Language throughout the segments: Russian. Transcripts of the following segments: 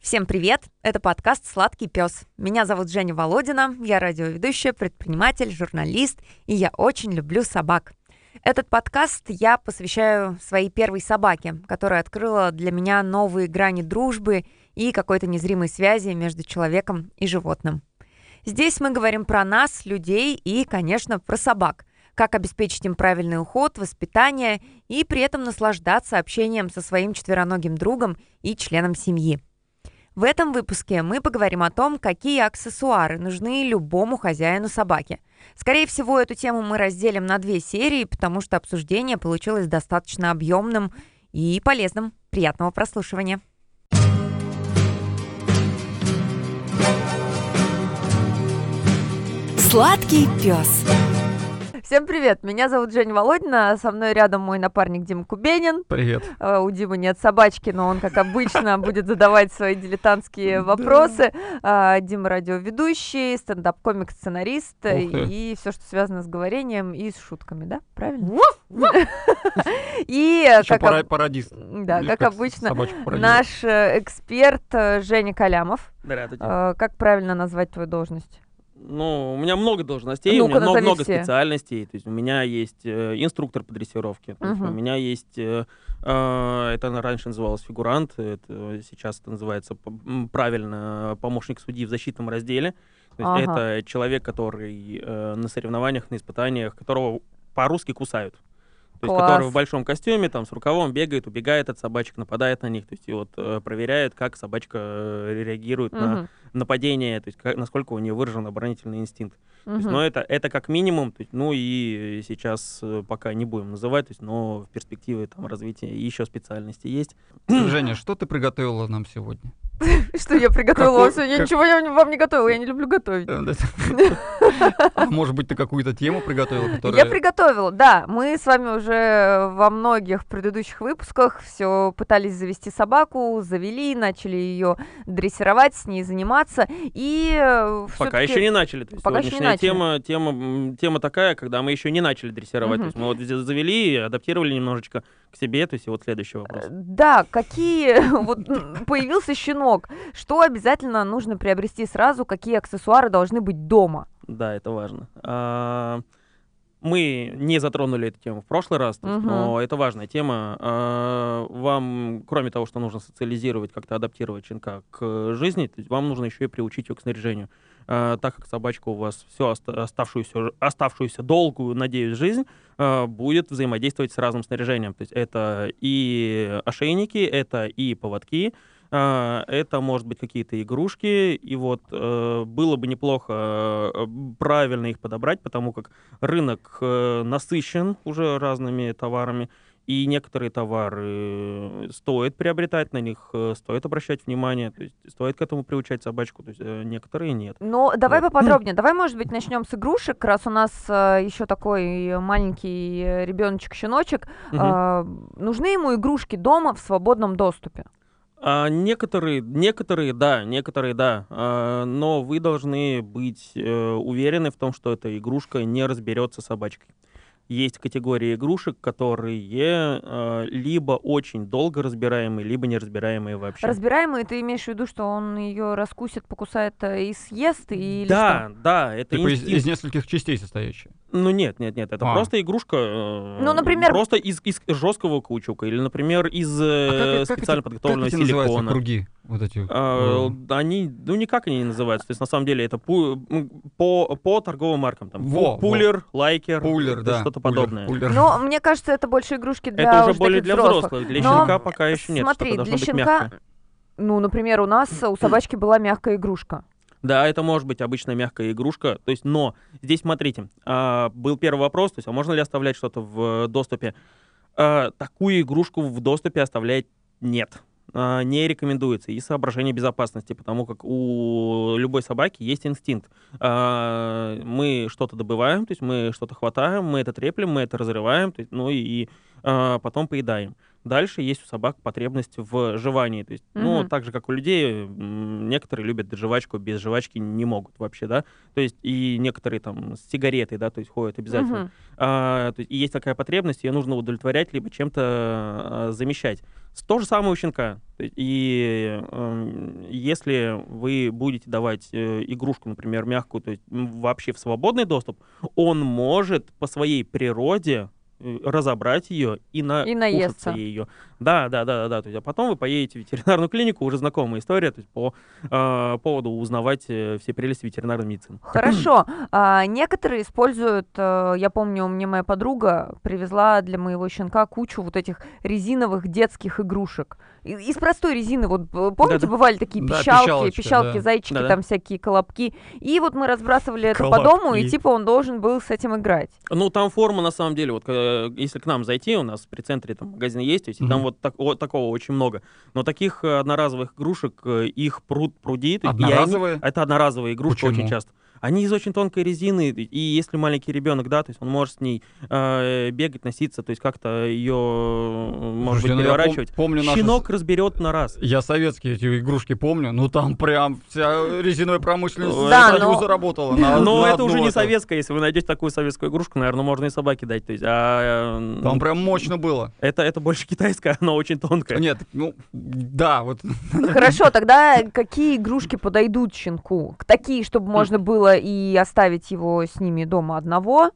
Всем привет! Это подкаст «Сладкий пес». Меня зовут Женя Володина, я радиоведущая, предприниматель, журналист, и я очень люблю собак. Этот подкаст я посвящаю своей первой собаке, которая открыла для меня новые грани дружбы и какой-то незримой связи между человеком и животным. Здесь мы говорим про нас, людей и, конечно, про собак. Как обеспечить им правильный уход, воспитание и при этом наслаждаться общением со своим четвероногим другом и членом семьи. В этом выпуске мы поговорим о том, какие аксессуары нужны любому хозяину собаки. Скорее всего, эту тему мы разделим на две серии, потому что обсуждение получилось достаточно объемным и полезным. Приятного прослушивания. Сладкий пес. Всем привет, меня зовут Женя Володина, со мной рядом мой напарник Дима Кубенин. Привет. Uh, у Димы нет собачки, но он, как обычно, будет задавать свои дилетантские вопросы. Uh, Дима радиоведущий, стендап-комик, сценарист и все, что связано с говорением и с шутками, да? Правильно? И как пародист. Да, как обычно, наш э, эксперт э, Женя Калямов. Здравствуйте. Как правильно назвать твою должность? Ну, у меня много должностей, ну у меня много, много специальностей. То есть у меня есть э, инструктор по дрессировке, есть у меня есть, э, э, это раньше называлось фигурант, это, сейчас это называется правильно помощник судьи в защитном разделе. То есть ага. это человек, который э, на соревнованиях, на испытаниях, которого по-русски кусают. То есть, который в большом костюме, там, с рукавом бегает, убегает от собачек, нападает на них. То есть, и вот э, проверяет, как собачка э, реагирует угу. на нападение, то есть, как, насколько у нее выражен оборонительный инстинкт. Угу. То есть, но это, это как минимум, то есть, ну и сейчас э, пока не будем называть, то есть, но в перспективе там развития еще специальности есть. Женя, что ты приготовила нам сегодня? Что я приготовила? Я ничего вам не готовила, я не люблю готовить. А может быть, ты какую-то тему приготовила? Я приготовила, да. Мы с вами уже во многих предыдущих выпусках все пытались завести собаку, завели, начали ее дрессировать, с ней заниматься. И э, Пока еще не начали. Пока еще не начали. Тема, тема, тема такая, когда мы еще не начали дрессировать. То есть мы вот завели, адаптировали немножечко к себе. То есть вот следующий вопрос. Э, да, какие... Вот появился щенок звонок. Что обязательно нужно приобрести сразу? Какие аксессуары должны быть дома? Да, это важно. А, мы не затронули эту тему в прошлый раз, угу. но это важная тема. А, вам, кроме того, что нужно социализировать, как-то адаптировать щенка к жизни, вам нужно еще и приучить ее к снаряжению. А, так как собачка у вас всю оставшуюся, оставшуюся долгую, надеюсь, жизнь будет взаимодействовать с разным снаряжением. То есть это и ошейники, это и поводки, а, это, может быть, какие-то игрушки, и вот э, было бы неплохо э, правильно их подобрать, потому как рынок э, насыщен уже разными товарами, и некоторые товары стоит приобретать, на них стоит обращать внимание, то есть стоит к этому приучать собачку, то есть некоторые нет. Ну, давай вот. поподробнее, давай, может быть, начнем с игрушек, раз у нас еще такой маленький ребеночек-щеночек, угу. нужны ему игрушки дома в свободном доступе? А, некоторые, некоторые, да, некоторые, да, а, но вы должны быть э, уверены в том, что эта игрушка не разберется с собачкой есть категории игрушек, которые э, либо очень долго разбираемые, либо неразбираемые вообще. Разбираемые, ты имеешь в виду, что он ее раскусит, покусает э, и съест? Или да, что? да, это типа из, из нескольких частей состоящая. Ну нет, нет, нет, это а. просто игрушка. Э, ну, например, просто из, из жесткого каучука или, например, из э, а как, специально как, подготовленного как силикона. Круги вот эти. А, они, ну никак они не называются. То есть на самом деле это по по, по торговым маркам там. Во, пулер, во. лайкер, пулер, да. что-то подобное. Пулер. Но мне кажется, это больше игрушки для Это уже более для взрослых. взрослых. Для Но щенка пока еще нет. Смотри, для щенка, ну, например, у нас у собачки была мягкая игрушка. Да, это может быть обычная мягкая игрушка. То есть, но здесь смотрите, а, был первый вопрос, то есть, а можно ли оставлять что-то в доступе? А, такую игрушку в доступе оставлять нет. А, не рекомендуется из соображения безопасности, потому как у любой собаки есть инстинкт. А, мы что-то добываем, то есть мы что-то хватаем, мы это треплем, мы это разрываем, то есть, ну и а, потом поедаем. Дальше есть у собак потребность в жевании. То есть, Мгм. ну, так же, как у людей, некоторые любят жвачку, без жвачки не могут вообще, да. То есть, и некоторые там с сигаретой, да, то есть ходят обязательно. Мгм. А, то есть, и есть такая потребность, ее нужно удовлетворять, либо чем-то а, замещать. С- То же самое у щенка. И эм, если вы будете давать э, игрушку, например, мягкую, то есть вообще в свободный доступ, он может по своей природе э, разобрать ее и, на... И наесться. ее. Да, да, да, да, да. То есть, а потом вы поедете в ветеринарную клинику, уже знакомая история, то есть по э, поводу узнавать э, все прелести ветеринарной медицины. Хорошо. А, некоторые используют, э, я помню, мне моя подруга привезла для моего щенка кучу вот этих резиновых детских игрушек. Из простой резины, вот помните, Да-да. бывали такие Да, пищалки, пищалочка, пищалки, да. зайчики, Да-да. там всякие колобки. И вот мы разбрасывали это по дому, и Колобки. типа он должен был с этим играть. Ну, там форма, на самом деле, вот если к нам зайти, у нас при центре там магазин есть, то есть и там вот, так- вот такого очень много. Но таких э, одноразовых игрушек, э, их пруд пруди. то есть и они- Одноразовые? это одноразовые игрушки Почему? очень часто. Они из очень тонкой резины, и если маленький ребенок, да, то есть он может с ней э, бегать, носиться, то есть как-то ее, э, может Слушайте, быть, ну я пом- переворачивать. помню наши Щенок разберет на раз. Я советские эти игрушки помню, ну там прям вся резиновая промышленность Да, но- заработала. на- Но на это уже не эту. советская. Если вы найдете такую советскую игрушку, наверное, можно и собаке дать. То есть, а, э, Там прям мощно было. это, это больше китайская, но очень тонкая. Нет, ну, да, вот. Хорошо, тогда какие игрушки подойдут щенку? Такие, чтобы можно было и оставить его с ними дома одного.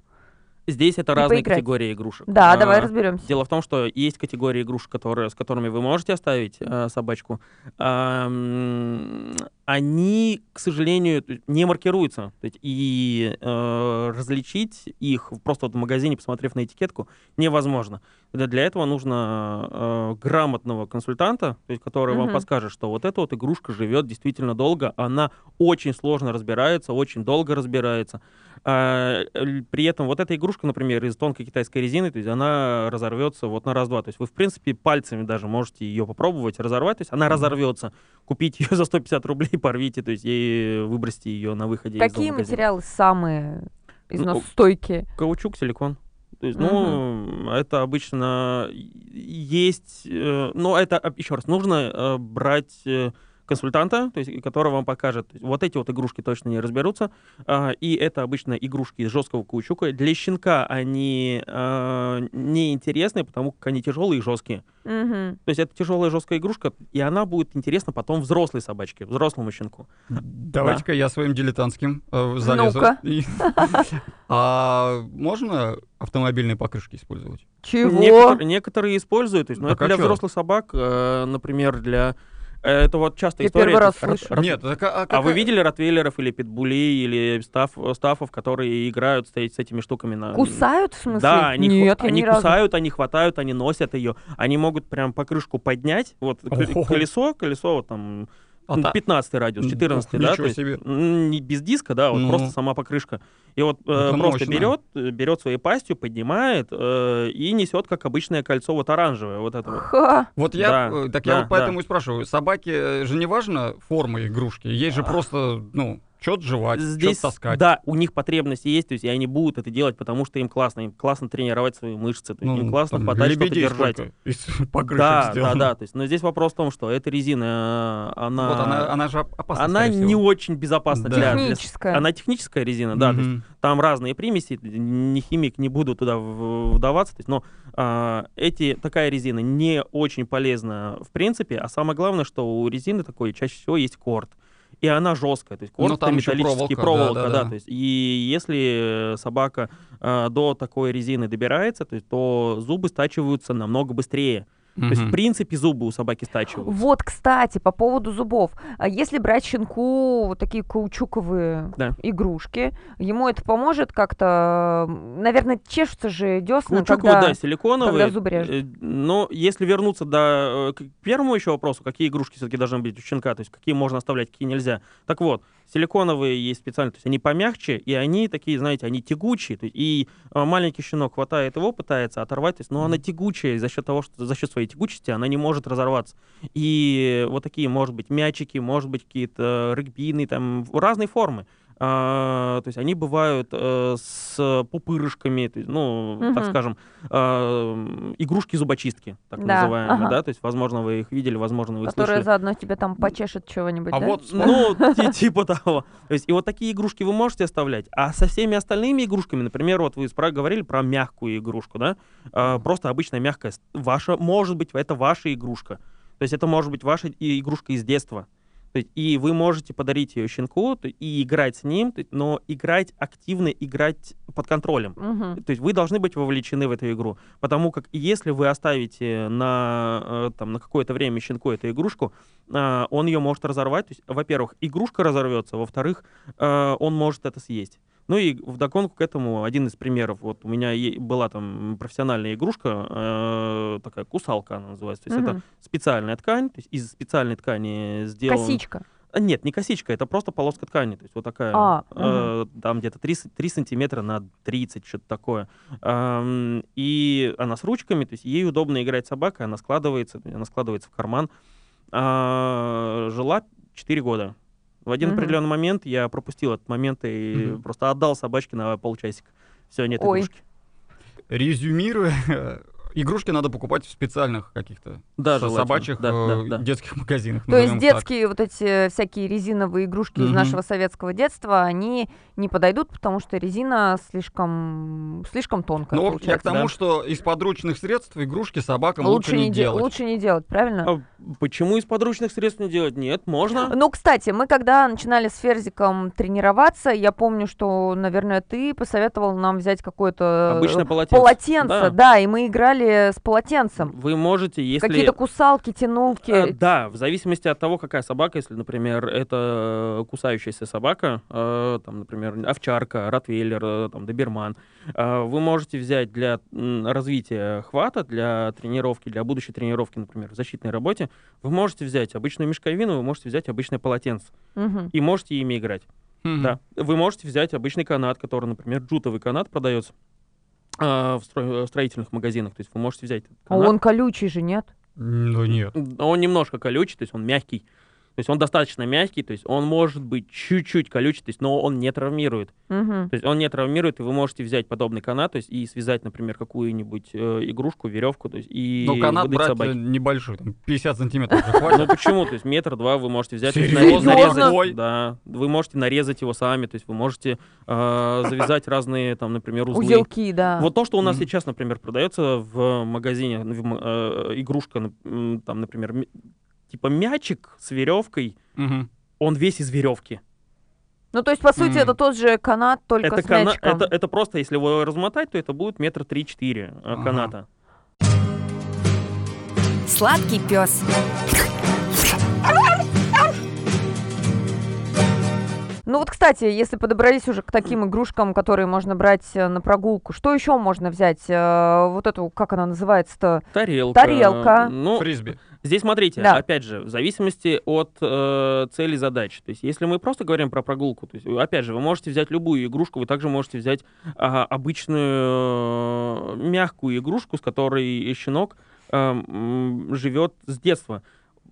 Здесь это И разные поиграть. категории игрушек. Да, А, давай разберемся. Дело в том, что есть категории игрушек, которые, с которыми вы можете оставить э, собачку. М, они, к сожалению, не маркируются. И э, различить их просто вот в магазине, посмотрев на этикетку, невозможно. Для, этого нужно э, грамотного консультанта, то есть, который вам Мгм. подскажет, что вот эта вот игрушка живет действительно долго, она очень сложно разбирается, очень долго разбирается. А, при этом вот эта игрушка, например, из тонкой китайской резины, то есть она разорвется вот на раз-два. То есть вы, в принципе, пальцами даже можете ее попробовать разорвать, то есть она разорвется. Купить ее за 150 рублей, порвите, то есть и выбросьте ее на выходе из Какие магазина. материалы самые Ну, износостойкие? Каучук, силикон. То есть, ну, это обычно есть, э, но это, еще раз, нужно э, брать э, консультанта, то есть, который вам покажет, вот эти вот игрушки точно не разберутся, а, и это обычно игрушки из жесткого каучука. Для щенка они а, неинтересны, потому как они тяжелые и жесткие. Мгм. То есть это тяжелая жесткая игрушка, и она будет интересна потом взрослой собачке, взрослому щенку. Давайте-ка я своим дилетантским э, залезу. А можно автомобильные покрышки использовать? Чего? Некотор- некоторые используют, то есть, ну, Так это а для взрослых собак, э, например, для... Это вот частая Я история. первый раз слышу. рот- Нет, так, а, А какая- вы видели ротвейлеров или питбулей, или стаф, стафов, которые играют с, с этими штуками на... Кусают, в смысле? Да, они, ху- Нет, я они ни разу. кусают, они хватают, они носят ее. Они могут прям покрышку поднять. Вот колесо, колесо вот там А ну, та- 15 радиус, Ух, 14, да? ничего то есть, себе. не без диска, да, вот Ну. просто сама покрышка. И вот э, Это просто мощно. берет, э, берет своей пастью, поднимает э, и несет, как обычное кольцо, вот оранжевое, вот это вот. Ха. Вот я, Да, э, так да, я вот поэтому и спрашиваю, собаке э, же не важно форма игрушки, ей же просто, ну, что-то жевать, Здесь, что-то таскать. да, у них потребности есть, то есть и они будут это делать, потому что им классно, им классно тренировать свои мышцы, то есть им классно Ну, там хватать что-то держать. покрышек Да, да, сделано. да, то есть, но здесь вопрос в том, что эта резина, э, она, Вот она, она же оп- опасна, она не всего. очень безопасна Да. для, для- Техническая. Она техническая резина, да, то есть там разные примеси, не химик, не буду туда вдаваться, то есть, но а, эти, такая резина не очень полезна в принципе, а самое главное, что у резины такой чаще всего есть корд. И она жесткая, то есть Ну, ещё металлический проволока, проволока, да, да-да-да. то есть и если э, собака а, до такой резины добирается, то, есть, то зубы стачиваются намного быстрее. То есть в принципе зубы у собаки стачиваются. Вот, кстати, по поводу зубов. А Если брать щенку вот такие каучуковые Да. игрушки, ему это поможет как-то... Наверное, чешутся же десна, Каучуковые, когда... да, силиконовые. когда зубы режут. Э, Но если вернуться до, э, к первому еще вопросу, какие игрушки все-таки должны быть у щенка, то есть какие можно оставлять, какие нельзя. Так вот, силиконовые есть специально, то есть они помягче, и они такие, знаете, они тягучие. То есть, и э, маленький щенок хватает его, пытается оторвать, то есть, но она тягучая, и за счет того, что за счет своей тягучести она не может разорваться. И вот такие, может быть, мячики, может быть, какие-то регбийные, там, в- разные формы. А, то есть они бывают э, с пупырышками, то есть, ну, Мгм. так скажем, а, игрушки зубочистки, так Да, называемые, ага. да, то есть, возможно, вы их видели, возможно, вы Которая слышали. заодно тебе там почешет чего-нибудь, А да? вот Ну, ти- типа того. То есть, и вот такие игрушки вы можете оставлять. А со всеми остальными игрушками, например, вот вы говорили про мягкую игрушку, да? А, просто обычная мягкая. Ваша, может быть, это ваша игрушка. То есть это может быть ваша игрушка из детства. И вы можете подарить ее щенку и играть с ним, но играть активно, играть под контролем. Мгм. То есть вы должны быть вовлечены в эту игру. Потому как если вы оставите на, э, там, на какое-то время щенку эту игрушку, а, он ее может разорвать. То есть, во-первых, игрушка разорвется, во-вторых, э, он может это съесть. Ну и вдогонку к этому один из примеров. Вот у меня была там профессиональная игрушка, э, такая кусалка она называется. То есть это Мгм. специальная ткань, то есть из специальной ткани сделан... Косичка. А, Нет, не косичка, это просто полоска ткани. То есть вот такая, А, э, там где-то 3, с- 3 сантиметра на 30, что-то такое. Ам, и она с ручками, то есть ей удобно играть с собакой, она складывается, она складывается в карман. А, жила 4 года. В один Мгм. определенный момент я пропустил этот момент и Мгм. просто отдал собачке на полчасика. Все, нет Ой. игрушки. резюмируя, игрушки надо покупать в специальных каких-то Да, с- желательно. собачьих Да, э, да, да. детских магазинах. То есть назовем так. детские вот эти всякие резиновые игрушки из Мгм. нашего советского детства, они не подойдут, потому что резина слишком, слишком тонкая Ну, я к тому, Да. что из подручных средств игрушки собакам лучше, лучше, не не де- делать. лучше не делать, правильно? А почему из подручных средств не делать? Нет, можно. Ну, кстати, мы когда начинали с Ферзиком тренироваться, я помню, что, наверное, ты посоветовал нам взять какое-то Обычное э, полотенце. полотенце, Да. да. и мы играли с полотенцем. Вы можете, если... Какие-то кусалки, тянулки. Э, Да, в зависимости от того, какая собака, если, например, это э, кусающаяся собака, э, там, например, овчарка, ротвейлер, э, там, доберман, э, вы можете взять для развития хвата, для тренировки, для будущей тренировки, например, в защитной работе, вы можете взять обычную мешковину, вы можете взять обычное полотенце Мгм. и можете ими играть. Мгм. Да. Вы можете взять обычный канат, который, например, джутовый канат продается а, в стро- строительных магазинах. То есть вы можете взять А канат. он колючий же, нет? Ну нет. Он немножко колючий, то есть он мягкий. То есть он достаточно мягкий, то есть он может быть чуть-чуть колючий, то есть, но он не травмирует. Мгм. То есть он не травмирует, и вы можете взять подобный канат, то есть и связать, например, какую-нибудь э, игрушку, веревку, то есть и Но канат брать э, небольшой, там 50 сантиметров же Ну хватит. почему? То есть метр-два вы можете взять, нарезать. Да, вы можете нарезать его сами, то есть вы можете э, завязать разные, там, например, узлы. Узелки, да. Вот то, что у нас сейчас, например, продается в магазине, э, игрушка, там, например, типа мячик с веревкой, Мгм. он весь из веревки. Ну, то есть, по сути, М. это тот же канат, только Это, с кана- мячиком. это, это просто, если его размотать, то это будет метр три-четыре э, Ага. каната. Сладкий пес. Ну вот, кстати, если подобрались уже к таким игрушкам, которые можно брать э, на прогулку, что еще можно взять? Э, Вот эту, как она называется-то? Тарелка. Тарелка. Ну, Фрисби. Здесь смотрите, Да. опять же, в зависимости от э, цели задач. То есть, если мы просто говорим про прогулку, то есть, вы- опять же, вы можете взять любую игрушку, вы также можете взять а, обычную э, мягкую игрушку, с которой щенок э, живет с детства.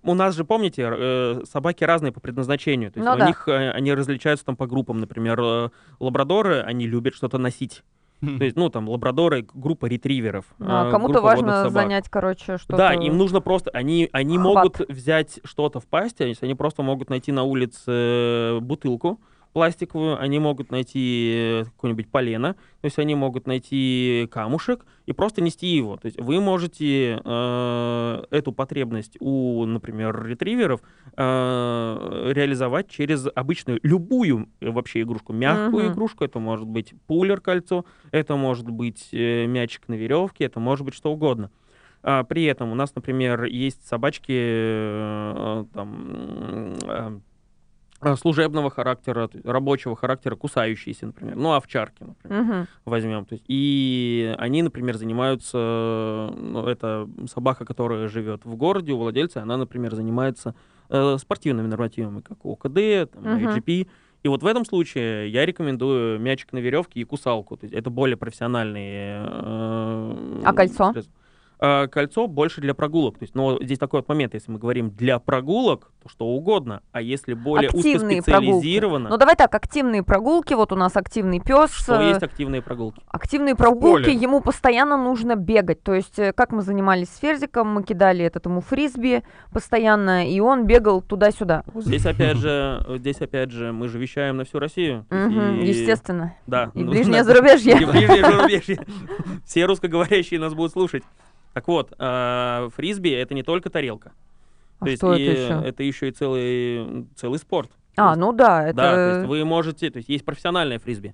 У нас же, помните, э, собаки разные по предназначению. То есть Ну у да. них э, они различаются там по группам. Например, э, лабрадоры, они любят что-то носить. То есть, ну, там, лабрадоры — группа ретриверов. А, э, Кому-то важно собак. занять, короче, что-то... Да, им нужно просто, они, они Хват. могут взять что-то в пасти, они просто могут найти на улице э, бутылку пластиковую, они могут найти э, какое-нибудь полено, то есть они могут найти камушек и просто нести его. То есть вы можете э, эту потребность у, например, ретриверов э, реализовать через обычную любую э, вообще игрушку, мягкую Мгм. игрушку, это может быть пулер кольцо, это может быть э, мячик на веревке, это может быть что угодно. А, при этом у нас, например, есть собачки э, там, м, э, служебного характера, рабочего характера, кусающиеся, например. Ну, овчарки, например, Мгм. возьмем. То есть, и они, например, занимаются, ну, это собака, которая живет в городе, у владельца, она, например, занимается э, спортивными нормативами, как ОКД, там, Мгм. IGP. И вот в этом случае я рекомендую мячик на веревке и кусалку. То есть это более профессиональные. э, А кольцо? средства. Э, кольцо больше для прогулок. То есть, но здесь такой вот момент, если мы говорим для прогулок, то что угодно, а если более Активные узкоспециализированно, Ну давай так, активные прогулки, вот у нас активный пес. что есть активные прогулки? Активные прогулки, поле. ему постоянно нужно бегать. То есть, э, как мы занимались с Ферзиком, мы кидали этот ему фрисби постоянно, и он бегал туда-сюда. Здесь опять же, здесь опять же, мы же вещаем на всю Россию. И- Естественно. Да. И ну, ближнее зарубежье. И ближнее зарубежье. Все русскоговорящие нас будут слушать. Так вот, а, фрисби это не только тарелка. А То есть что это и еще? это еще и целый, целый спорт. А, ну да, это... Да, то есть вы можете, то есть есть профессиональная фрисби.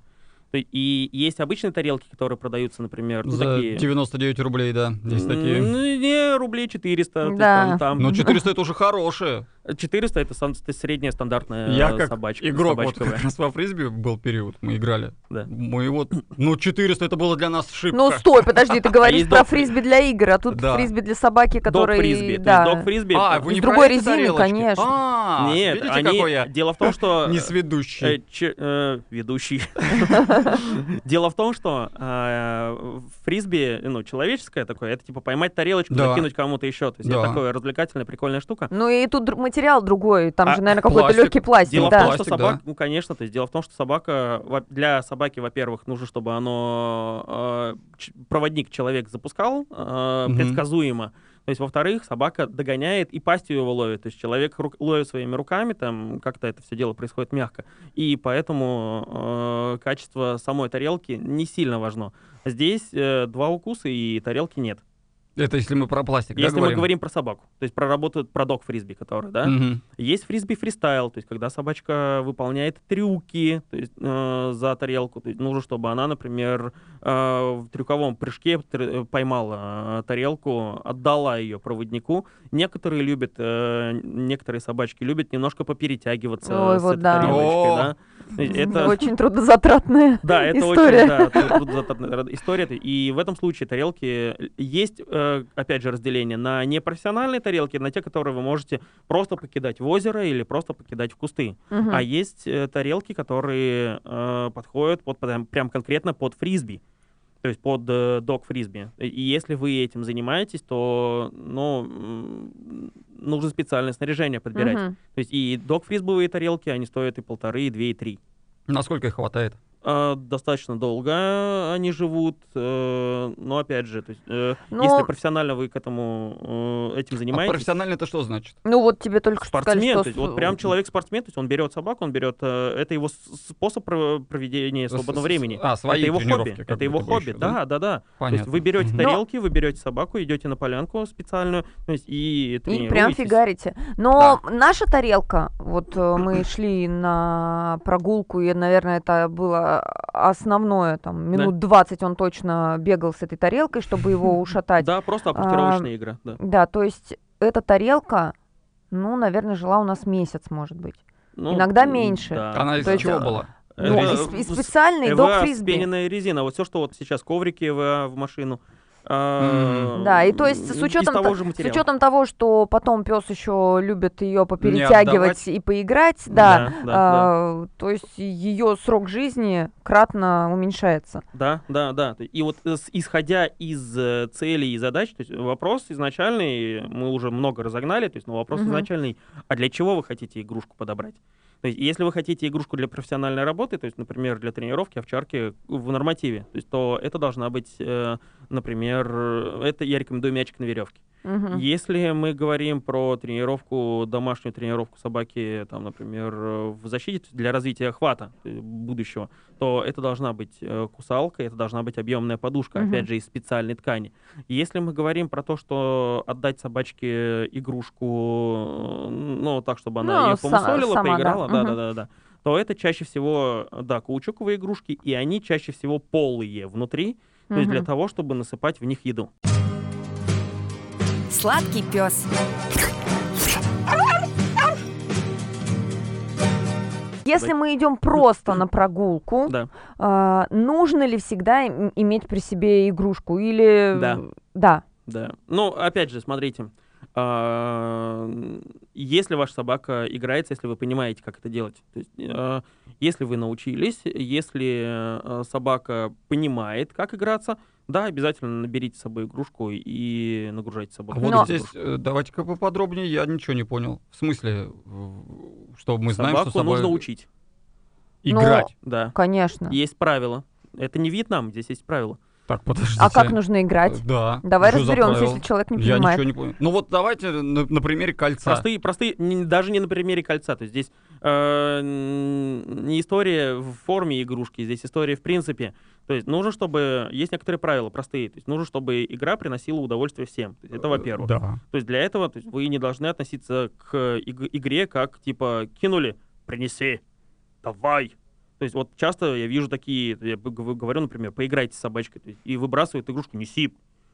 То И есть обычные тарелки, которые продаются, например, ну, За такие. 99 рублей, да, есть такие. Ну, не, рублей 400. то есть Да. там- там- Ну, 400 это уже хорошие. 400 это средняя стандартная Я как собачка. игрок, вот собачковая. как раз во фрисби был период, мы играли. Да. Мы вот, ну, 400 это было для нас шибко. Ну стой, подожди, ты говоришь про фрисби для игр, а тут Да. фрисби для собаки, который... Док-фрисби. То Да. есть док-фрисби... А, вы не другой резины, тарелочки? конечно. А, Нет, видите, они... какой я Дело в том, что... э, несведущий. э, э, ведущий. Дело в том, что э, фрисби, ну, человеческое такое, это типа поймать тарелочку, Да. закинуть кому-то еще. То есть это Да. такое развлекательная, прикольная штука. Ну и тут материал другой, там А, же, наверное, какой-то легкий пластик, Дело да. в том, что собака, да. ну, конечно, то есть дело в том, что собака, для собаки, во-первых, нужно, чтобы оно, э, проводник человек запускал э, предсказуемо. То есть, во-вторых, собака догоняет и пастью его ловит. То есть человек рук- ловит своими руками, там как-то это все дело происходит мягко. И поэтому э, качество самой тарелки не сильно важно. Здесь э, два укуса и тарелки нет. Это если мы про пластик, да, Если мы говорим про собаку, то есть про работу, про дог фрисби, который, да, Мгм. есть фрисби фристайл, то есть когда собачка выполняет трюки то есть, э, за тарелку. То есть нужно, чтобы она, например, э, в трюковом прыжке тр- э, поймала э, тарелку, отдала ее проводнику. Некоторые любят, э, некоторые собачки любят немножко поперетягиваться Ой, с вот этой да. тарелочкой, О! да. Это, Очень трудозатратная да, это история. очень да, трудозатратная история. И в этом случае тарелки есть, э, опять же, разделение на непрофессиональные тарелки, на те, которые вы можете просто покидать в озеро или просто покидать в кусты. Мгм. А есть э, тарелки, которые э, подходят под, прям конкретно под фрисби. То есть под э, дог фрисби. И если вы этим занимаетесь, то ну, нужно специальное снаряжение подбирать. Мгм. То есть и дог фрисбовые тарелки, они стоят и полторы, и две, и три. Насколько их хватает? А, достаточно долго они живут, э, но опять же, то есть, э, Но- если профессионально вы к этому э, этим А занимаетесь, профессионально это что значит? Ну вот тебе только что сказали, спортсмен, что... то есть, вот прям человек-спортсмен, то есть он берет собаку, он берет, э, это его способ про- проведения свободного времени. а, свои это его хобби, это его хобби, еще, да? да, да, да. То Понятно. есть вы берете тарелки, вы берете собаку, идете на полянку специальную, то есть и И прям фигарите. Но наша тарелка, вот э, мы шли на прогулку, и, наверное, это было основное, там, минут 20 он точно бегал с этой тарелкой, чтобы его ушатать. Да, просто апортировочная игра, да. Да, то есть эта тарелка, ну, наверное, жила у нас месяц, может быть. Ну, Иногда меньше. да. Она из чего была? Ну, Э, и, э, специальный ЭВА, фрисби. вспененная резина. Вот все, что вот сейчас коврики ЭВА в машину. Да, и то есть с учетом, того же с учетом того, что потом пес еще любит ее поперетягивать и поиграть, да, да, да. а, то есть ее срок жизни кратно уменьшается. Да, да, да. И вот э, исходя из э, целей и задач, то есть вопрос изначальный, мы уже много разогнали, то есть, но вопрос Мгм. изначальный, а для чего вы хотите игрушку подобрать? То есть, если вы хотите игрушку для профессиональной работы, то есть, например, для тренировки, овчарки в нормативе, то есть, то это должна быть, э, например, э, это я рекомендую мячик на веревке. Мгм. Если мы говорим про тренировку, домашнюю тренировку собаки, там, например, в защите для развития охвата э, будущего, то это должна быть э, кусалка, это должна быть объемная подушка, Мгм. опять же, из специальной ткани. Если мы говорим про то, что отдать собачке игрушку, ну, так, чтобы она Ну, ее помусолила, сама, да. поиграла, да, Мгм. да, да, да, то это чаще всего, да, каучуковые игрушки, и они чаще всего полые внутри, то есть для того, чтобы насыпать в них еду. Сладкий пес. Если мы идем просто на прогулку, Да. а, нужно ли всегда им- иметь при себе игрушку или Да. да, Да. Ну, опять же, смотрите. м, Если ваша собака играется, если вы понимаете, как это делать. То есть, э, если вы научились, если э, собака понимает, как играться, Да, обязательно наберите с собой игрушку и нагружайте собаку. А вот Но- здесь э, давайте-ка поподробнее, я ничего не понял. В смысле, что мы знаем, Собаку что собой нужно учить. играть. Да. Конечно. Есть правила. Это не Вьетнам, здесь есть правила. Так, подождите. А как нужно играть? Да. Давай разберемся, если человек не Я понимает. ничего не понял. Ну вот давайте на, на примере кольца. Простые, простые, не- даже не на примере кольца. То есть здесь э, не история в форме игрушки, здесь история в принципе. То есть нужно, чтобы... Есть некоторые правила простые. То есть нужно, чтобы игра приносила удовольствие всем. То есть это во-первых. Да. То есть для этого то есть вы не должны относиться к иг- игре как типа кинули, принеси, давай. То есть вот часто я вижу такие, я говорю, например, поиграйте с собачкой, есть, и выбрасывают игрушку, неси,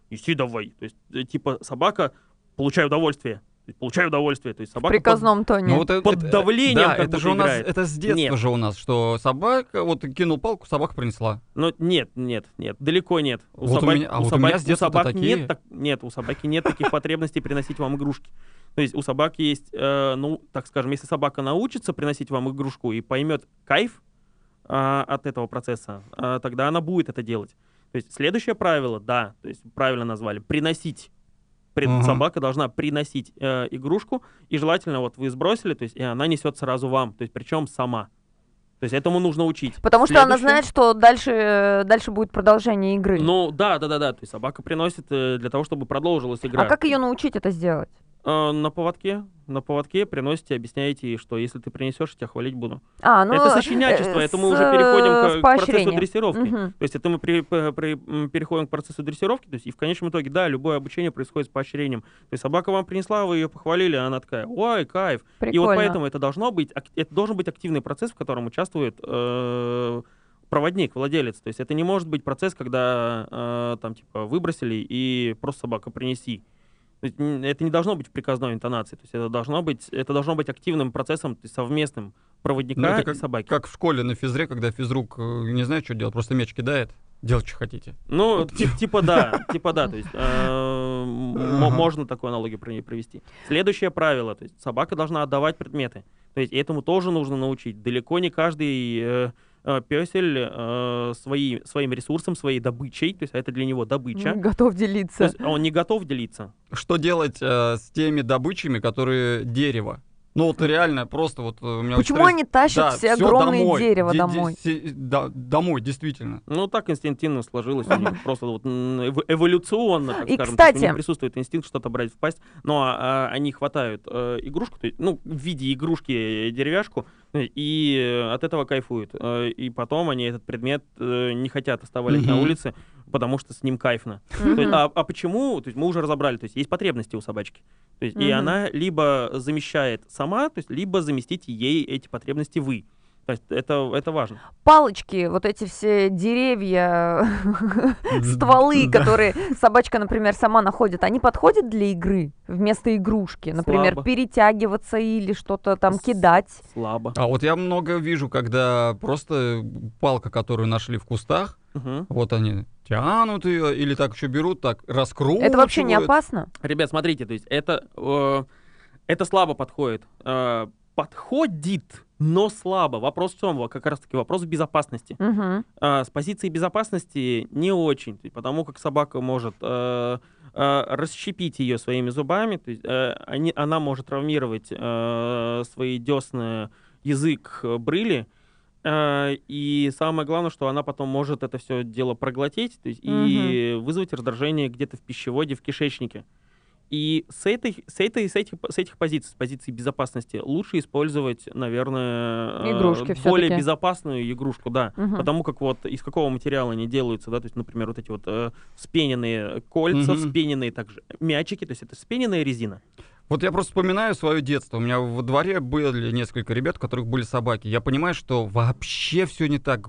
неси давай. То есть э, типа собака, получай удовольствие, получай удовольствие. То есть В собака под- приказном тоне. Ну, вот это- под это- давлением да, как это же у нас, играет. это с детства Нет. же у нас, что собака, вот кинул палку, собака принесла. Но нет, нет, нет, далеко нет. У Вот у собак, меня- а у вот у меня собак- с у детства-то собак такие. нет, так- нет, у собаки нет таких потребностей приносить вам игрушки. То есть у собак есть, э, ну, так скажем, если собака научится приносить вам игрушку и поймет кайф а, от этого процесса, а, тогда она будет это делать. То есть следующее правило, да, то есть правильно назвали, приносить. При- Ага. Собака должна приносить э, игрушку, и желательно вот вы сбросили, то есть и она несет сразу вам, то есть причем сама. То есть этому нужно учить. Потому что она Следующее- знает, что дальше, э, дальше будет продолжение игры. Ну да, да, да, да. То есть собака приносит э, для того, чтобы продолжилась игра. а как ее научить это сделать? Э, на поводке. На поводке приносите, объясняете ей, что если ты принесешь, я тебя хвалить буду. А, ну, это сочинячество, э, это мы уже переходим э, к, с к процессу дрессировки. Мгм. То есть это мы при- при- переходим к процессу дрессировки, то есть и в конечном итоге, да, любое обучение происходит с поощрением. То есть собака вам принесла, вы ее похвалили, она такая, ой, кайф. И Прикольно. вот поэтому это должно быть, это должен быть активный процесс, в котором участвует э, проводник, владелец. То есть это не может быть процесс, когда э, там типа выбросили и просто собака принеси. Это не должно быть в приказной интонации. То есть это должно быть, это должно быть активным процессом, совместным проводника Ну, это и как- собаки. Как в школе на физре, когда физрук э, не знает, что делать, просто мяч кидает, делать, что хотите. Ну, ти- типа да, типа да, то есть э, можно такую аналогию провести. Следующее правило, то есть собака должна отдавать предметы. То есть этому тоже нужно научить. Далеко не каждый э, песель э, свои, своим ресурсом, своей добычей, то есть это для него добыча. Готов То делиться. есть он не готов делиться. Что делать э, с теми добычами, которые дерево? Ну вот реально просто вот э, у меня Почему учитель- они тащат Да, все огромные домой. дерева Де- де- домой? се- да, домой, действительно. Ну, так инстинктивно сложилось у них. Просто вот эволюционно, так И, скажем. у кстати- них присутствует инстинкт что-то брать в пасть, но а, они хватают э, игрушку, то есть, ну, в виде игрушки э, деревяшку, и от этого кайфуют. И потом они этот предмет не хотят оставлять на улице, потому что с ним кайфно. То есть, а, а почему? То есть мы уже разобрали, то есть есть потребности у собачки. То есть, и Мгм. она либо замещает сама, то есть, либо заместите ей эти потребности вы. То есть это, это важно. Палочки, вот эти все деревья, стволы, которые собачка, например, сама находит, они подходят для игры вместо игрушки? Например, Слабо. перетягиваться или что-то там кидать? Слабо. А вот я много вижу, когда просто палка, которую нашли в кустах, вот они тянут ее или так еще берут, так раскручивают. Это вообще не опасно? Ребят, смотрите, то есть это, э, это слабо подходит. Э, подходит, но слабо. Вопрос в чем? Как раз таки вопрос безопасности. Мгм. А, с позиции безопасности не очень, потому как собака может э, э, расщепить ее своими зубами, то есть э, они, она может травмировать э, свои десны, язык, э, брыли, Э, и самое главное, что она потом может это все дело проглотить то есть, и вызвать раздражение где-то в пищеводе, в кишечнике. И с, этой, с, этой, с, этих, с этих позиций, с позиции безопасности, лучше использовать, наверное, э, Игрушки более всё-таки. безопасную игрушку, да. Мгм. Потому как вот из какого материала они делаются, да, то есть, например, вот эти вот э, вспененные кольца, Мгм. вспененные также мячики, то есть это вспененная резина. Вот я просто вспоминаю свое детство. У меня во дворе были несколько ребят, у которых были собаки. Я понимаю, что вообще все не так,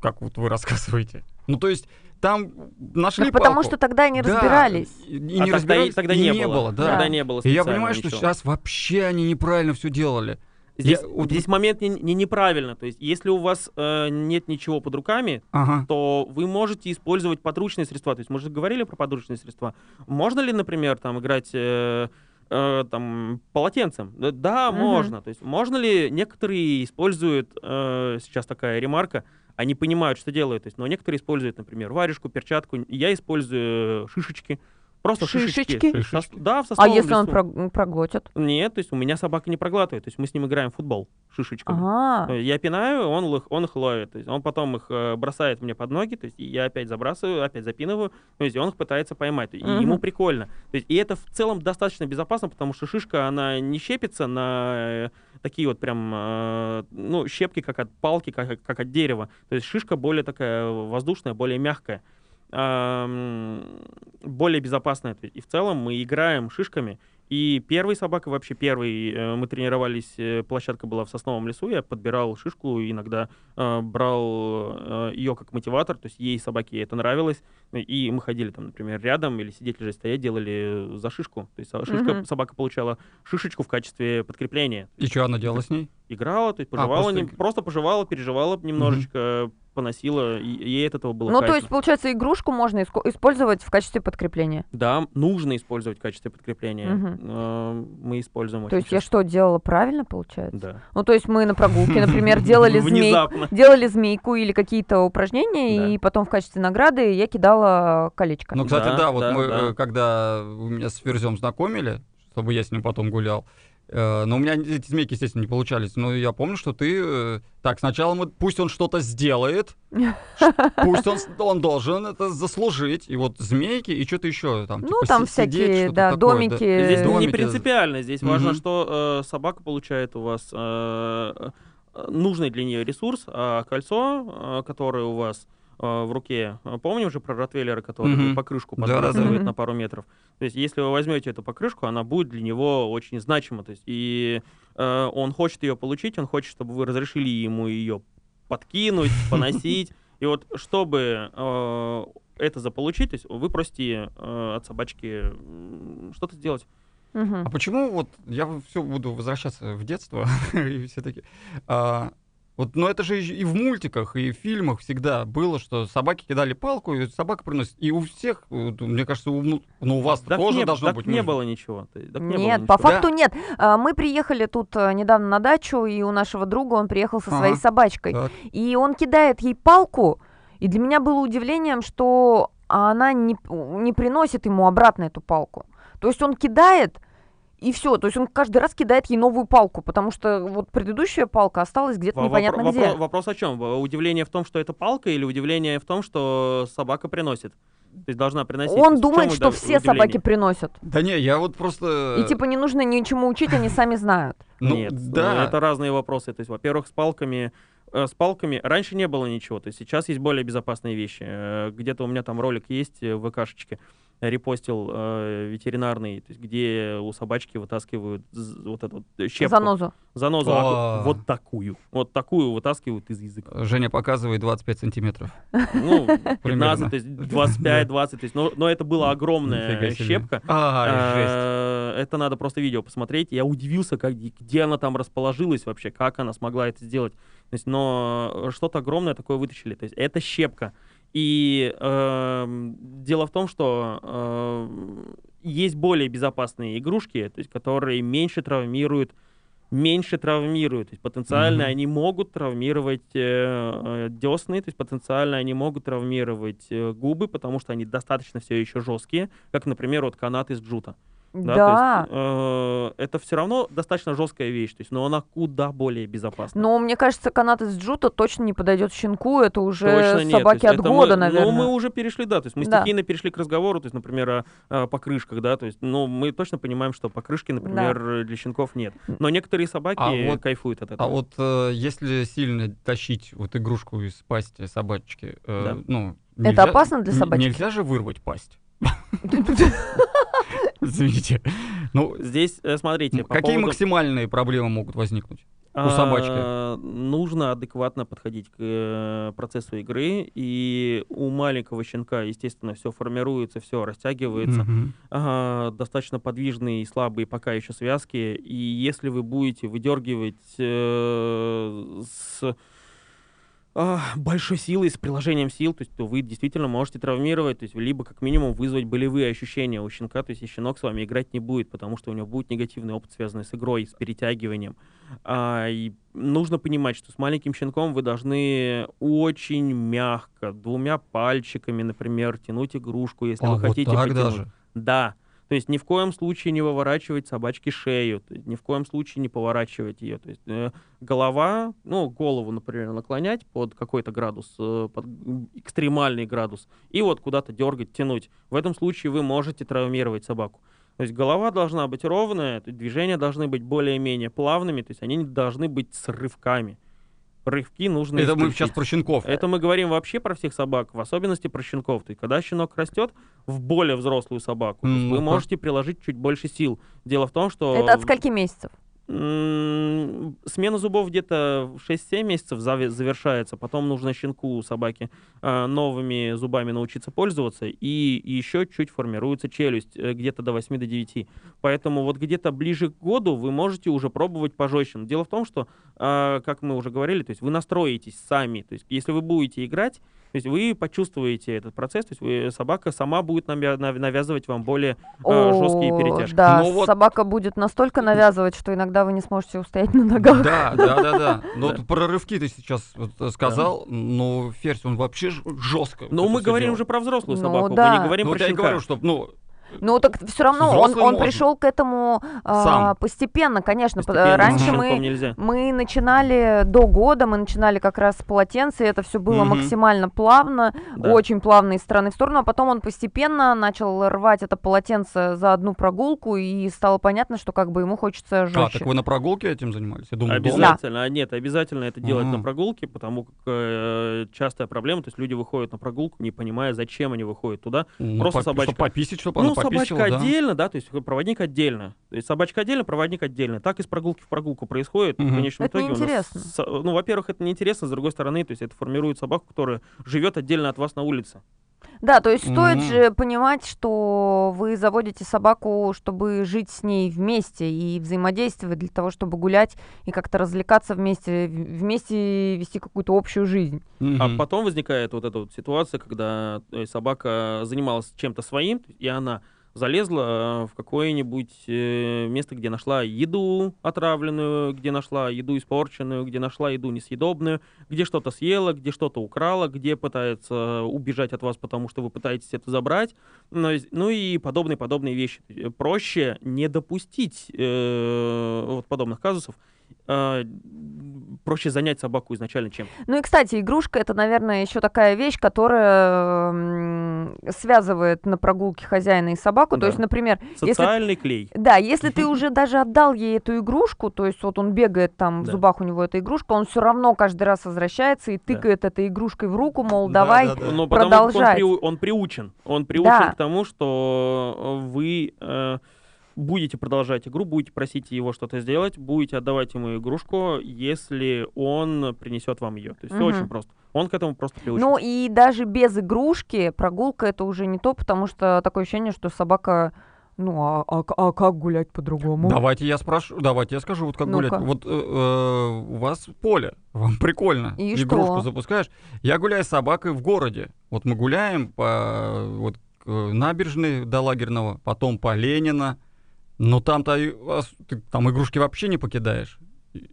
как вот вы рассказываете. Ну, то есть там нашли Так потому палку. что тогда не Да, разбирались. И, и А не тогда, и- разбирались, тогда и не, было. да. Тогда не было И я понимаю, что ничего. сейчас вообще они неправильно все делали. Здесь, Я- вот- здесь момент не, не неправильно. То есть, если у вас э, нет ничего под руками, Ага. то вы можете использовать подручные средства. То есть мы же говорили про подручные средства. Можно ли, например, там играть э, э, там полотенцем? Э, Да, Мгм. можно. То есть можно ли некоторые используют э, сейчас такая ремарка они понимают, что делают. То есть, но некоторые используют, например, варежку, перчатку. Я использую шишечки. Просто Шишечки? шишечки. Шишечки? Да, в А если он лесу. про- проглотит? Нет, то есть у меня собака не проглатывает. То есть мы с ним играем в футбол шишечками. Ага. Э, Я пинаю, он, их- он их ловит. То есть он потом их э, бросает мне под ноги, то есть я опять забрасываю, опять запинываю, то есть он их пытается поймать. И Мгм. ему прикольно. То есть, и это в целом достаточно безопасно, потому что шишка, она не щепится на э, такие вот прям, ну, щепки, как от палки, как, как от дерева. То есть шишка более такая воздушная, более мягкая. Более безопасная. И в целом мы играем шишками. И первый собака, вообще первый, э, мы тренировались, э, площадка была в сосновом лесу, я подбирал шишку, иногда э, брал ее как мотиватор, то есть ей собаке это нравилось, и мы ходили там, например, рядом или сидеть лежать стоять, делали за шишку. То есть а, шишка, Мгм. собака получала шишечку в качестве подкрепления. И что она делала с ней? Играла, то есть пожевала, просто нем- иг- просто пожевала, переживала немножечко, поносила, и ей от этого было Ну, то кайфно. есть, получается, игрушку можно иско- использовать в качестве подкрепления. Да, нужно использовать в качестве подкрепления. Э, Мы используем То есть я часто. что, делала правильно, получается? Да. Ну, то есть мы на прогулке, например, делали змейку, делали змейку или какие-то упражнения, Да. и потом в качестве награды я кидала колечко. Ну, кстати, Да, да, вот да, мы, да. э, когда вы меня с Ферзем знакомили, чтобы я с ним потом гулял, но у меня эти змейки, естественно, не получались. Но я помню, что ты... э, Так, сначала мы, пусть он что-то сделает, пусть он, он должен это заслужить. И вот змейки и что-то еще там. Ну, типа, там си- сидеть, всякие, да, такое, да. домики. Здесь Э, не домики. принципиально. Здесь важно, Мгм. что э, собака получает у вас э, э, нужный для нее ресурс, а кольцо, э, которое у вас э, в руке, э, помним же про ротвейлера, который Мгм. покрышку подбрасывает Мгм. на пару метров. То есть, если вы возьмете эту покрышку, она будет для него очень значима. То есть, и э, он хочет ее получить, он хочет, чтобы вы разрешили ему ее подкинуть, поносить. И вот, чтобы э, это заполучить, то есть вы просите э, от собачки что-то сделать. Мгм. А почему вот я все буду возвращаться в детство и все таки а, вот, но это же и в мультиках, и в фильмах всегда было, что собаки кидали палку, и собака приносит. И у всех, мне кажется, у, ну, ну, у вас Так тоже не, должно так быть. не было ничего. Так не было Нет, ничего. по факту нет. А, Мы приехали тут э, недавно на дачу, и у нашего друга он приехал со своей Ага. собачкой. Так. И он кидает ей палку, и для меня было удивлением, что она не, не приносит ему обратно эту палку. То есть он кидает, и все. То есть он каждый раз кидает ей новую палку, потому что вот предыдущая палка осталась где-то Во- непонятно где. вопро- вопрос о чем? Удивление в том, что это палка, или удивление в том, что собака приносит? То есть должна приносить. Он думает, что все собаки приносят. Да не, я вот просто... И типа не нужно ничему учить, они сами знают. ну, Нет, да. это разные вопросы. То есть, во-первых, с палками, э, с палками раньше не было ничего. То есть сейчас есть более безопасные вещи. Э, Где-то у меня там ролик есть э, в ВКшечке репостил э, ветеринарный, то есть где у собачки вытаскивают вот эту вот щепку. Занозу. Занозу. А. а, Вот такую. Вот такую вытаскивают из языка. Женя показывает 25 сантиметров. Ну, 15, Примерно. то есть 25, 20, то есть, но, но это была огромная щепка. А, жесть. Это надо просто видео посмотреть. Я удивился, как, где она там расположилась вообще, как она смогла это сделать. То есть, но что-то огромное такое вытащили. То есть это щепка. И эм, дело в том, что эм, есть более безопасные игрушки, то есть, которые меньше травмируют меньше травмируют. То есть потенциально Мгм. они могут травмировать э, десны, то есть потенциально они могут травмировать э, губы, потому что они достаточно все еще жесткие, как, например, вот канат из джута. Да, Да. то есть, э, это все равно достаточно жесткая вещь, то есть, но она куда более безопасна. Но мне кажется, канат из джута точно не подойдет щенку. Это уже Точно нет. собаки есть от года, мы, наверное. Ну, мы уже перешли, да. То есть мы Да. стихийно перешли к разговору, то есть, например, о, о покрышках, да. То есть, ну, мы точно понимаем, что покрышки, например, для щенков нет. Но некоторые собаки А вот- кайфуют от этого. А вот э, если сильно тащить вот игрушку из пасти собачки, э, Да. ну... Это опасно для собачки? Нельзя же вырвать пасть. Извините. Ну, Здесь, э, смотрите, какие максимальные проблемы могут возникнуть? у А, собачки? Нужно адекватно подходить к э, процессу игры, и у маленького щенка, естественно, все формируется, все растягивается. Достаточно подвижные и слабые пока еще связки. И если вы будете выдергивать э, с большой силой, с приложением сил, то есть то вы действительно можете травмировать, то есть либо как минимум вызвать болевые ощущения у щенка, то есть и щенок с вами играть не будет, потому что у него будет негативный опыт, связанный с игрой, с перетягиванием. А, и нужно понимать, что с маленьким щенком вы должны очень мягко, двумя пальчиками, например, тянуть игрушку, если а вы вот хотите так потянуть. даже? Да, то есть ни в коем случае не выворачивать собачке шею, то есть ни в коем случае не поворачивать ее. То есть э, голова, ну, голову, например, наклонять под какой-то градус, э, под экстремальный градус, и вот куда-то дергать, тянуть. В этом случае вы можете травмировать собаку. То есть голова должна быть ровная, движения должны быть более-менее плавными, то есть они не должны быть с рывками рывки нужно Это мы исключить. сейчас про щенков. Это мы говорим вообще про всех собак, в особенности про щенков. То есть, когда щенок растет в более взрослую собаку, есть вы можете приложить чуть больше сил. Дело в том, что Это от скольки месяцев? Смена зубов где-то в 6-7 месяцев заве- завершается. Потом нужно щенку у собаки э, новыми зубами научиться пользоваться. И еще чуть формируется челюсть, э, где-то до 8 до 9. Поэтому вот где-то ближе к году вы можете уже пробовать пожестче. Дело в том, что, э, как мы уже говорили, то есть вы настроитесь сами. То есть если вы будете играть, то есть вы почувствуете этот процесс, то есть вы- собака сама будет навя- нав- навязывать вам более э, жесткие О, перетяжки. Да, Ну вот- собака будет настолько навязывать, что иногда вы не сможете устоять на ногах. Да, да, да, да. Ну Да. вот про рывки ты сейчас вот э, сказал, но Ферзь, он вообще жестко. Но это мы говорим уже про взрослую Ну собаку, мы не говорим Ну про вот я и щенка. говорю, что, ну, Ну так все равно он, он можно. пришел к этому а, Сам. постепенно, конечно. Постепенно, Раньше мы нельзя. Мы начинали до года, мы начинали как раз с полотенца, и это все было Мгм. максимально плавно, Да. очень плавно из стороны в сторону, а потом он постепенно начал рвать это полотенце за одну прогулку, и стало понятно, что как бы ему хочется а, жестче. так вы на прогулке этим занимались? Я думал, дома. Обязательно, а нет, обязательно это делать Ага. на прогулке, потому как э, частая проблема, то есть люди выходят на прогулку, не понимая, зачем они выходят туда. Ну, Просто поп- собачка. Чтобы пописить, чтобы ну, она пописала, собачка да. отдельно, да, то есть проводник отдельно. То есть собачка отдельно, проводник отдельно. Так и с прогулки в прогулку происходит. Мгм. В конечном Это итоге у нас неинтересно. со- ну, во-первых, это неинтересно, с другой стороны, то есть это формирует собаку, которая живет отдельно от вас на улице. Да, то есть стоит Мгм. же понимать, что вы заводите собаку, чтобы жить с ней вместе и взаимодействовать для того, чтобы гулять и как-то развлекаться вместе, вместе вести какую-то общую жизнь. А Мгм. потом возникает вот эта вот ситуация, когда э, собака занималась чем-то своим, и она залезла э, в какое-нибудь э, место, где нашла еду отравленную, где нашла еду испорченную, где нашла еду несъедобную, где что-то съела, где что-то украла, где пытается убежать от вас, потому что вы пытаетесь это забрать. Ну, и- подобные-подобные вещи. Э, Проще не допустить э, вот подобных казусов, э, проще занять собаку изначально чем Ну и, кстати, игрушка это, наверное, еще такая вещь, которая связывает на прогулке хозяина и собаку. То Да. есть, например, если социальный клей. Да, если ты уже даже отдал ей эту игрушку, то есть вот он бегает там, в Да. зубах у него эта игрушка, он все равно каждый раз возвращается и тыкает этой игрушкой в руку, мол, Да, давай. да, да. Но потому как он, продолжать. приу- он приучен. Он приучен Да. к тому, что вы э, будете продолжать игру, будете просить его что-то сделать, будете отдавать ему игрушку, если он принесет вам ее. То есть все Мгм. очень просто. Он к этому просто приучен. Ну и даже без игрушки прогулка это уже не то, потому что такое ощущение, что собака, ну а, а а как гулять по-другому? Давайте я спрошу, давайте я скажу, вот как Ну-ка. гулять. Вот э, э, у вас поле, вам прикольно. И Игрушку что? запускаешь. Я гуляю с собакой в городе. Вот мы гуляем по вот набережной до лагерного, потом по Ленина. Но там-то ас- ты там игрушки вообще не покидаешь.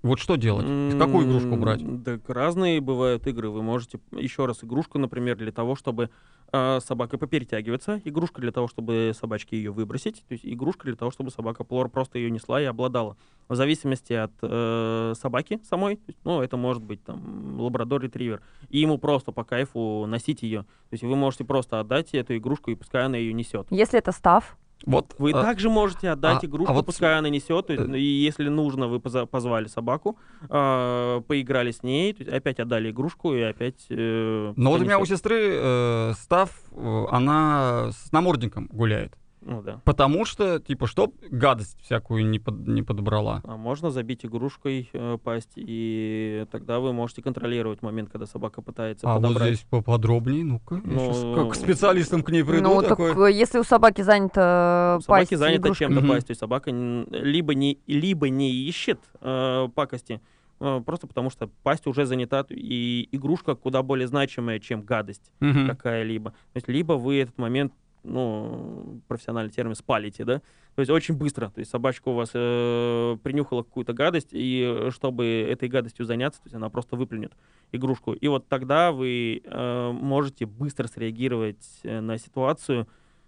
Вот что делать? Какую игрушку брать? Так разные бывают игры. Вы можете еще раз игрушку, например, для того, чтобы э, собака поперетягиваться, игрушка для того, чтобы собачке ее выбросить, то есть игрушка для того, чтобы собака плор просто ее несла и обладала. В зависимости от э, собаки самой, то есть, ну, это может быть там лабрадор-ретривер, и ему просто по кайфу носить ее. То есть вы можете просто отдать эту игрушку, и пускай она ее несет. Если это став, Вот Вы а, также можете отдать а- игрушку, а вот пускай она несет. То есть, э, ну, и если нужно, вы позвали собаку, а, поиграли с ней, то есть опять отдали игрушку и опять. э, Но вот у меня у сестры э, став, э, она с намордником гуляет. Ну да. Потому что, типа, чтоб гадость всякую не, под- не подобрала. А можно забить игрушкой э, пасть, и тогда вы можете контролировать момент, когда собака пытается А вот подобрать. здесь поподробнее, ну-ка. я Ну, щас как к специалистам к ней приду ну так такой. э, если у собаки занята У собаки пасть занята игрушкой- чем-то Мгм. пасть, то есть собака либо не, либо не ищет э, пакости, э, просто потому что пасть уже занята, и игрушка куда более значимая, чем гадость Мгм. какая-либо. То есть либо вы этот момент, ну, профессиональный термин, спалите, да? То есть очень быстро. То есть собачка у вас э, принюхала какую-то гадость, и э, чтобы этой гадостью заняться, то есть она просто выплюнет игрушку. И вот тогда вы э, можете быстро среагировать э, на ситуацию,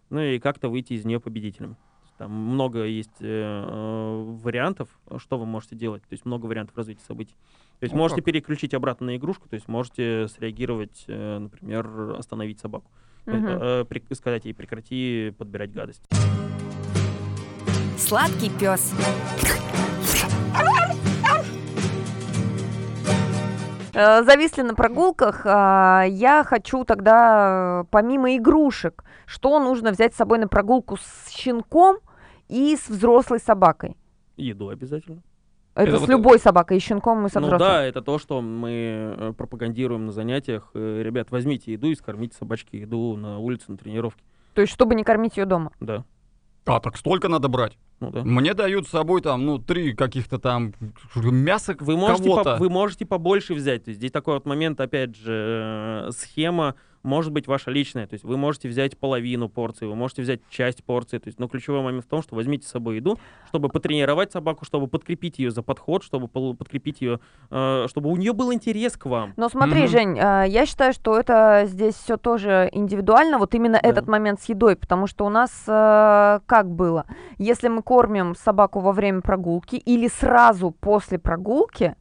ну и как-то выйти из нее победителем. Там много есть э, вариантов, что вы можете делать. То есть много вариантов развития событий. То есть Ну можете как? переключить обратно на игрушку, то есть можете среагировать, э, например, остановить собаку. Прик- сказать ей прекрати подбирать гадость. Сладкий пес. Э, Зависли на прогулках. а, Я хочу тогда, э, помимо игрушек, что нужно взять с собой на прогулку с щенком и с взрослой собакой? Еду обязательно. Это, Это с вот- любой собакой, и с щенком, и с Ну взрослым. да, это то, что мы э, пропагандируем на занятиях. Э, Ребят, возьмите еду и скормите собачке еду на улице, на тренировке. То есть, чтобы не кормить ее дома. Да. А, так столько надо брать. Ну да. Мне дают с собой там, ну, три каких-то там мяса Вы можете, по- кого-то. вы можете побольше взять. То есть здесь такой вот момент, опять же, э, схема может быть ваша личная. То есть вы можете взять половину порции, вы можете взять часть порции. То есть, но ключевой момент в том, что возьмите с собой еду, чтобы потренировать собаку, чтобы подкрепить ее за подход, чтобы подкрепить ее, э, чтобы у нее был интерес к вам. Но смотри, Мгм. Жень, а, я считаю, что это здесь все тоже индивидуально, вот именно Да. этот момент с едой, потому что у нас э, как было, если мы кормим собаку во время прогулки или сразу после прогулки,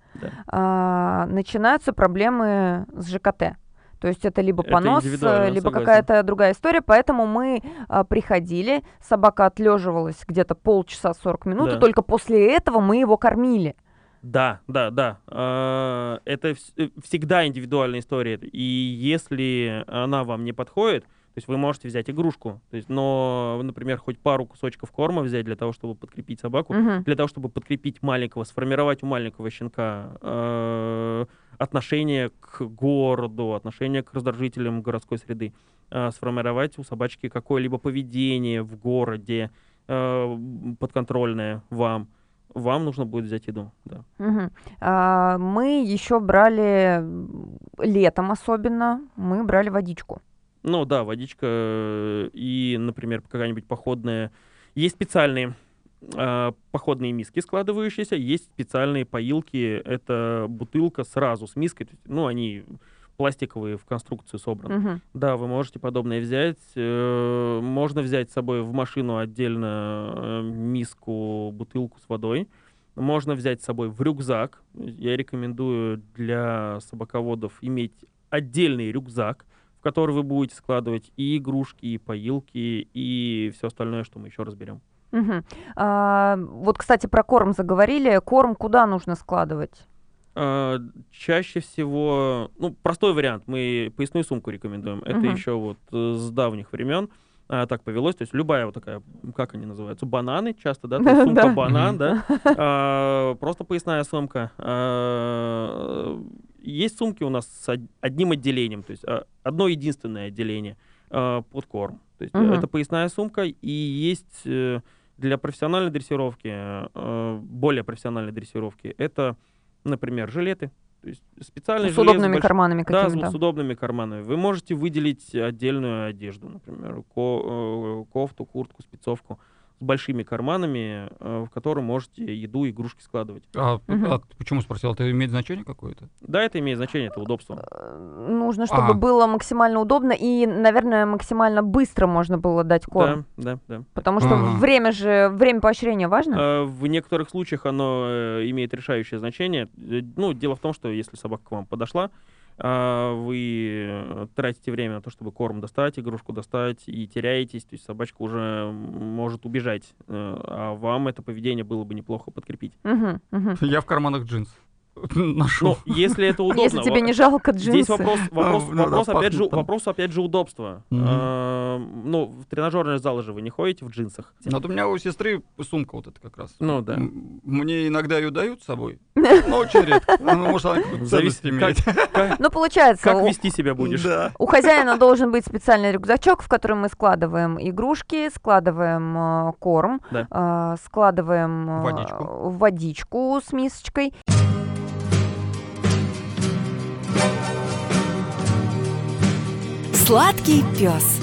Да. начинаются проблемы с ЖКТ. То есть это либо Это понос, либо какая-то другая история, поэтому мы а, приходили, собака отлеживалась где-то полчаса 40 минут, Да. и только после этого мы его кормили. Да, да, да. Э, Это э, всегда индивидуальная история. И если она вам не подходит, то есть вы можете взять игрушку, то есть, но, например, хоть пару кусочков корма взять для того, чтобы подкрепить собаку, Мгм. для того, чтобы подкрепить маленького, сформировать у маленького щенка э, отношение к городу, отношение к раздражителям городской среды, э, сформировать у собачки какое-либо поведение в городе э, подконтрольное вам. Вам нужно будет взять еду, да. Мгм. А, Мы еще брали летом особенно, мы брали водичку. Ну да, водичка э, и, например, какая-нибудь походная. Есть специальные походные миски складывающиеся, есть специальные поилки. Это бутылка сразу с миской. Ну, они пластиковые в конструкцию собраны. Мгм. Да, вы можете подобное взять. Э, Можно взять с собой в машину отдельно э, миску, бутылку с водой. Можно взять с собой в рюкзак. Я рекомендую для собаководов иметь отдельный рюкзак, в который вы будете складывать и игрушки, и поилки, и все остальное, что мы еще разберем. Мгм. А, Вот, кстати, про корм заговорили. Корм куда нужно складывать? А, Чаще всего, ну, простой вариант, мы поясную сумку рекомендуем. Это Мгм. еще вот э, с давних времен а, так повелось. То есть любая вот такая, как они называются, бананы часто, да? То есть сумка банан, да? А, Просто поясная сумка. А, Есть сумки у нас с од- одним отделением, то есть а, одно единственное отделение а, под корм. То есть Мгм. это поясная сумка, и есть э, для профессиональной дрессировки, э, более профессиональной дрессировки, это, например, жилеты. То есть специальные С удобными большой- карманами да, какими-то. с удобными карманами. Вы можете выделить отдельную одежду, например, ко- э, кофту, куртку, спецовку с большими карманами, э, в которые можете еду, игрушки складывать. А, Мгм. а почему спросил? Это имеет значение какое-то? Да, это имеет значение, это удобство. Э, Нужно, чтобы А. было максимально удобно и, наверное, максимально быстро можно было дать корм. Да, да, да. Потому что Ага. время же, время поощрения важно. Э, В некоторых случаях оно имеет решающее значение. Ну, дело в том, что если собака к вам подошла, а, вы э, тратите время на то, чтобы корм достать, игрушку достать, и теряетесь, то есть собачка уже может убежать, э, а вам это поведение было бы неплохо подкрепить. Мгм. Я в карманах джинс нашел. Ну, если это удобно. Если тебе не жалко джинсы. Здесь вопрос, вопрос, Ну, да, вопрос, опять пахнет же, там. вопрос, опять же, удобства. Мгм. А, Ну, в тренажерные залы же вы не ходите в джинсах. Вот у меня у сестры сумка вот эта как раз. Ну да. Мне иногда ее дают с собой, но очень редко. Ну, может, она какую-то ценность имеет. Как, Ну, получается, как вести себя будешь? Да. У хозяина должен быть специальный рюкзачок, в который мы складываем игрушки, складываем э, корм, Да. э, складываем э, водичку с мисочкой. Сладкий пес.